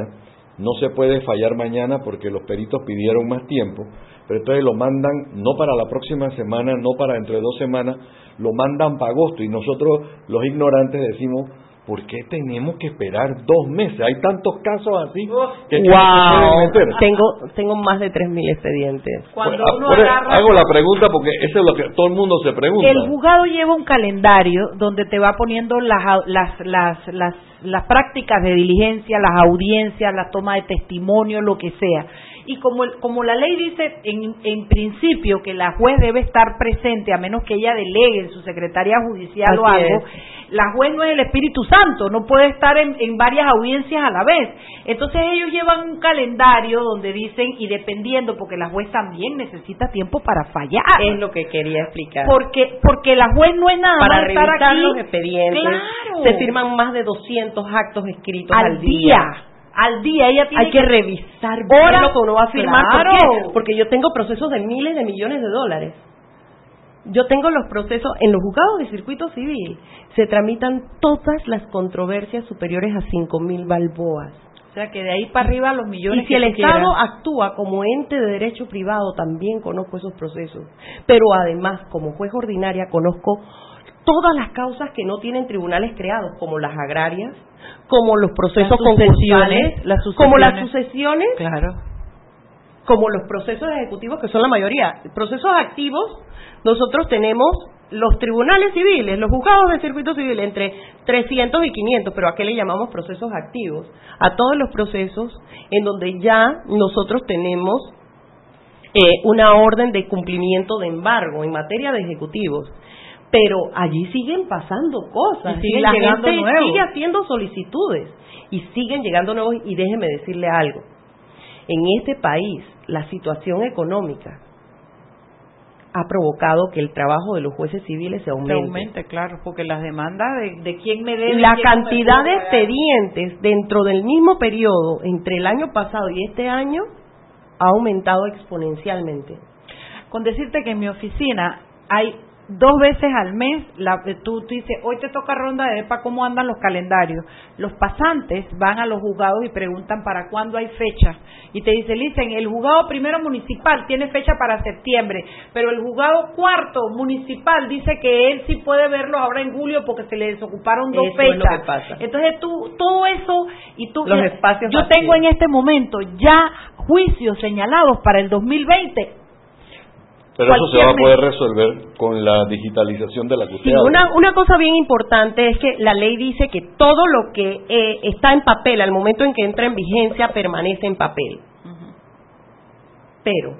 no se puede fallar mañana porque los peritos pidieron más tiempo, pero entonces lo mandan no para la próxima semana, no para dentro de dos semanas, lo mandan para agosto y nosotros los ignorantes decimos, ¿por qué tenemos que esperar dos meses? Hay tantos casos así que wow. tengo tengo más de 3.000 expedientes. Cuando uno hago la pregunta porque eso es lo que todo el mundo se pregunta. El juzgado lleva un calendario donde te va poniendo las, las, las, las, las prácticas de diligencia, las audiencias, la toma de testimonio, lo que sea y como, como la ley dice en, en principio que la juez debe estar presente a menos que ella delegue en su secretaria judicial o algo, la juez no es el Espíritu Santo, no puede estar en, en varias audiencias a la vez. Entonces ellos llevan un calendario donde dicen, y dependiendo, porque la juez también necesita tiempo para fallar. Es lo que quería explicar. Porque, porque la juez no es nada para estar aquí. los expedientes. Se firman más de 200 actos escritos al, día al día ella tiene hay que, revisar bien lo que uno va a firmar. Porque yo tengo procesos de miles de millones de dólares. Yo tengo los procesos en los juzgados de circuito civil. Se tramitan todas las controversias superiores a cinco mil balboas. O sea que de ahí para arriba los millones y si el Estado actúa como ente de derecho privado también conozco esos procesos. Pero además como juez ordinaria conozco todas las causas que no tienen tribunales creados como las agrarias como los procesos concursales, como las sucesiones, claro. como los procesos ejecutivos que son la mayoría. Procesos activos, nosotros tenemos los tribunales civiles, los juzgados de circuito civil entre 300 y 500, pero a qué le llamamos procesos activos? A todos los procesos en donde ya nosotros tenemos eh, una orden de cumplimiento de embargo en materia de ejecutivos pero allí siguen pasando cosas, y la gente sigue haciendo solicitudes y siguen llegando nuevos y déjeme decirle algo. En este país la situación económica ha provocado que el trabajo de los jueces civiles se aumente. Se aumente, claro, porque las demandas de, de quién me debe. La cantidad de expedientes dentro del mismo periodo, entre el año pasado y este año, ha aumentado exponencialmente. Con decirte que en mi oficina hay dos veces al mes, la, eh, tú, dices, hoy te toca ronda de EPA, ¿cómo andan los calendarios? Los pasantes van a los juzgados y preguntan para cuándo hay fecha. Y te dicen, dicen, el juzgado primero municipal tiene fecha para septiembre, pero el juzgado cuarto municipal dice que él sí puede verlo ahora en julio porque se le desocuparon dos fechas. Entonces tú, todo eso, y tú, los espacios yo tengo en este momento ya juicios señalados para el 2020 pero eso se va a poder resolver con la digitalización de la custodia. Sí, una, una cosa bien importante es que la ley dice que todo lo que eh, está en papel al momento en que entra en vigencia permanece en papel. Pero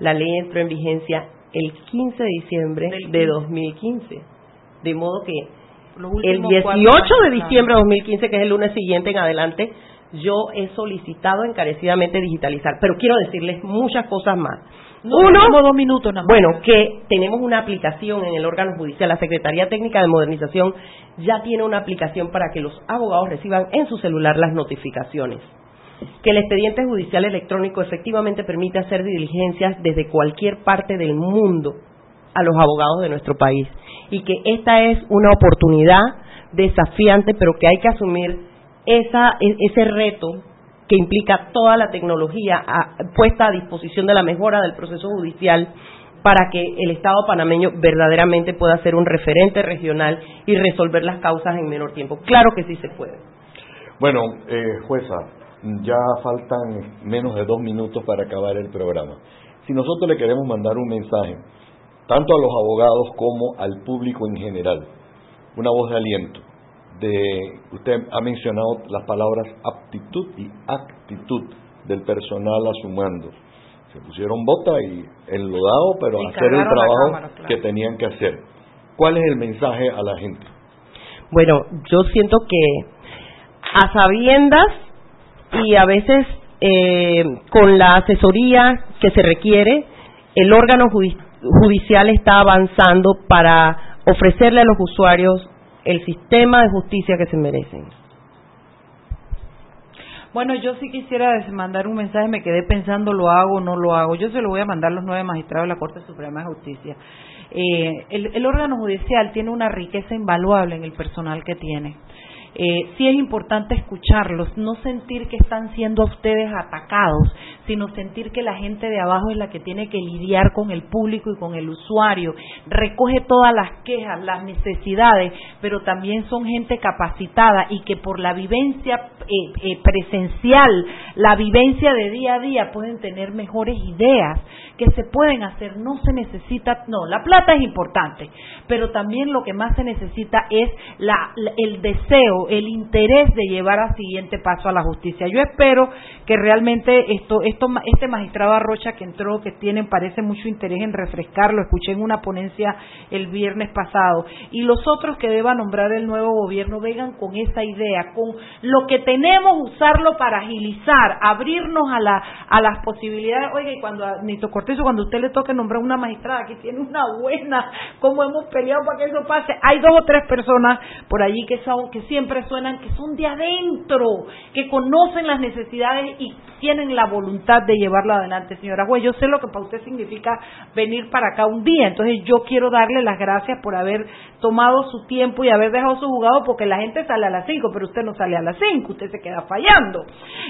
la ley entró en vigencia el 15 de diciembre de 2015. De modo que el 18 de diciembre de 2015, que es el lunes siguiente en adelante, yo he solicitado encarecidamente digitalizar. Pero quiero decirles muchas cosas más. Uno, dos minutos Bueno, que tenemos una aplicación en el órgano judicial, la Secretaría Técnica de Modernización ya tiene una aplicación para que los abogados reciban en su celular las notificaciones. Que el expediente judicial electrónico efectivamente permite hacer diligencias desde cualquier parte del mundo a los abogados de nuestro país. Y que esta es una oportunidad desafiante, pero que hay que asumir esa, e, ese reto que implica toda la tecnología puesta a disposición de la mejora del proceso judicial para que el Estado panameño verdaderamente pueda ser un referente regional y resolver las causas en menor tiempo. Claro que sí se puede. Bueno, eh, jueza, ya faltan menos de dos minutos para acabar el programa. Si nosotros le queremos mandar un mensaje, tanto a los abogados como al público en general, una voz de aliento, de, usted ha mencionado las palabras aptitud y actitud del personal a su mando. Se pusieron bota y enlodado, pero hacer el trabajo que tenían que hacer. ¿Cuál es el mensaje a la gente? Bueno, yo siento que a sabiendas y a veces eh, con la asesoría que se requiere, el órgano judicial está avanzando para ofrecerle a los usuarios el sistema de justicia que se merecen. Bueno, yo sí quisiera mandar un mensaje, me quedé pensando, ¿lo hago o no lo hago? Yo se lo voy a mandar a los nueve magistrados de la Corte Suprema de Justicia. Eh, el, órgano judicial tiene una riqueza invaluable en el personal que tiene. Eh, sí es importante escucharlos, no sentir que están siendo ustedes atacados, sino sentir que la gente de abajo es la que tiene que lidiar con el público y con el usuario, recoge todas las quejas, las necesidades, pero también son gente capacitada y que por la vivencia eh, eh, presencial, la vivencia de día a día, pueden tener mejores ideas que se pueden hacer, no se necesita, no, la plata es importante, pero también lo que más se necesita es la, el deseo, el interés de llevar al siguiente paso a la justicia. Yo espero que realmente esto, esto, este magistrado Arrocha que entró, que tienen, parece mucho interés en refrescarlo, escuché en una ponencia el viernes pasado, y los otros que deba nombrar el nuevo gobierno vengan con esa idea, con lo que tenemos, usarlo para agilizar, abrirnos a, la, a las posibilidades. Oiga, y cuando Nito cuando usted le toque nombrar una magistrada que tiene una buena, como hemos peleado para que eso pase, hay dos o tres personas por allí que son, que siempre suenan, que son de adentro, que conocen las necesidades y tienen la voluntad de llevarlo adelante, señora juez. Yo sé lo que para usted significa venir para acá un día, entonces yo quiero darle las gracias por haber tomado su tiempo y haber dejado su jugado, porque la gente sale a las cinco, pero usted no sale a las cinco, usted se queda fallando.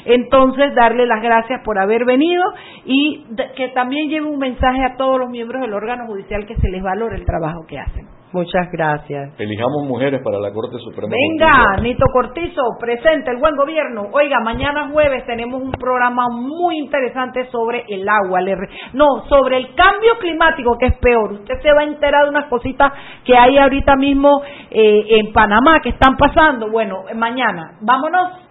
Entonces, darle las gracias por haber venido y que también lleve un mensaje a todos los miembros del órgano judicial que se les valore el trabajo que hacen. Muchas gracias. Elijamos mujeres para la Corte Suprema. Venga, Nito Cortizo, presente el buen gobierno. Oiga, mañana jueves tenemos un programa muy interesante sobre el agua. No, sobre el cambio climático, que es peor. Usted se va a enterar de unas cositas que hay ahorita mismo eh, en Panamá que están pasando. Bueno, mañana. Vámonos.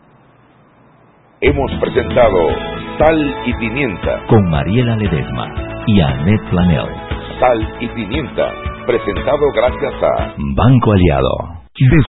Hemos presentado Sal y Pimienta con Mariela Ledesma y Annette Planel. Sal y Pimienta presentado gracias a Banco Aliado.